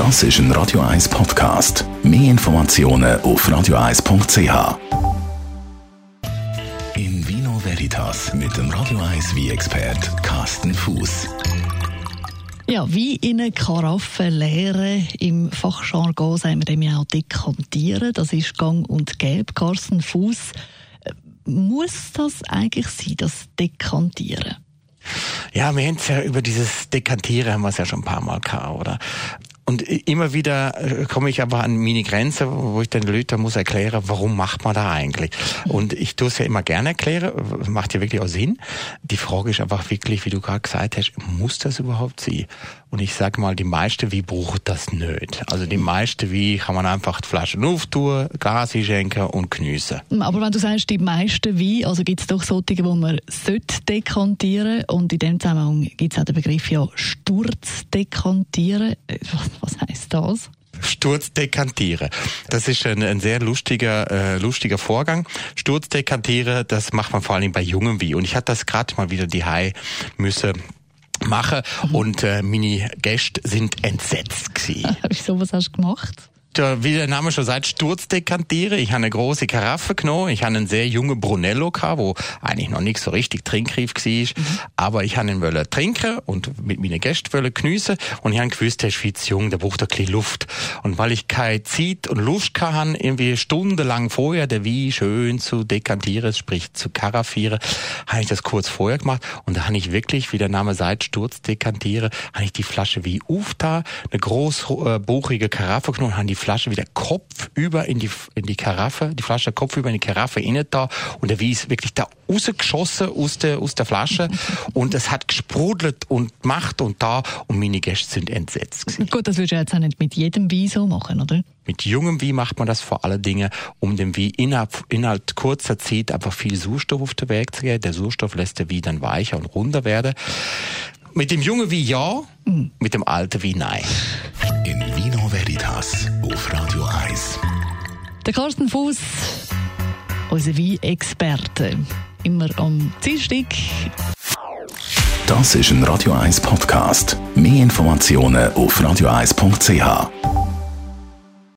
Das ist ein Radio 1 Podcast. Mehr Informationen auf radio1.ch. In Vino Veritas mit dem Radio 1 wie expert Carsten Fuß. Ja, wie in eine Karaffe leeren. Im Fachjargon sagen wir dem ja auch dekantieren. Das ist gang und gäbe. Carsten Fuß. Äh, muss das eigentlich sein, das Dekantieren? Ja, wir haben es ja über dieses Dekantieren haben wir es ja schon ein paar Mal gehabt, oder? Und immer wieder äh, komme ich aber an meine Grenze, wo ich den Leuten muss erklären, warum macht man da eigentlich? Und ich tue es ja immer gerne erklären, macht ja wirklich auch Sinn. Die Frage ist einfach wirklich, wie du gerade gesagt hast, muss das überhaupt sein? Und ich sage mal, die meiste wie braucht das nicht. Also die meiste wie kann man einfach die Flaschen auftun, Glas einschenken und geniessen. Aber wenn du sagst, die meiste wie, also gibt es doch solche, wo man sollte dekantieren und in dem Zusammenhang gibt es auch den Begriff ja Sturz dekantieren. Was, heißt das? Sturz dekantieren. Das ist ein, ein sehr lustiger, äh, lustiger Vorgang. Sturz dekantieren, das macht man vor allem bei Jungen wie. Und ich hatte das gerade mal wieder die Hai müsse machen und äh, meine Gäste sind entsetzt gewesen. Wieso, was hast du gemacht? Wie der Name schon sagt, Sturzdekantiere. Ich habe eine große Karaffe genommen. Ich habe einen sehr jungen Brunello gehabt, wo eigentlich noch nicht so richtig trinkreif war. Mhm. Aber ich habe ihn wollen trinken und mit meinen Gästen wollen geniessen. Und ich habe gewusst, der ist viel zu jung, der braucht ein bisschen Luft. Und weil ich keine Zeit und Lust hatte, irgendwie stundenlang vorher der Wein schön zu dekantieren, sprich zu karaffieren, habe ich das kurz vorher gemacht. Und da habe ich wirklich, wie der Name sagt, Sturzdekantiere, habe ich die Flasche wie aufta, eine großbuchige Karaffe genommen, habe die Flasche wieder kopfüber in die, in die Karaffe, die Flasche kopfüber in die Karaffe innen da und der Wein ist wirklich da rausgeschossen aus der, aus der Flasche und es hat gesprudelt und macht und da und meine Gäste sind entsetzt gewesen. Gut, das würdest du jetzt auch nicht mit jedem Wein so machen, oder? Mit jungem Wein macht man das vor allen Dingen, um dem Wein innerhalb, innerhalb kurzer Zeit einfach viel Sauerstoff auf den Weg zu geben. Der Sauerstoff lässt der Wein dann weicher und runder werden. Mit dem jungen Wein ja, mhm. mit dem alten Wein nein. Veritas auf Radio 1. Der Carsten Fuß, unser Wein-Experte. Immer am Dienstag. Das ist ein Radio 1 Podcast. Mehr Informationen auf radio1.ch.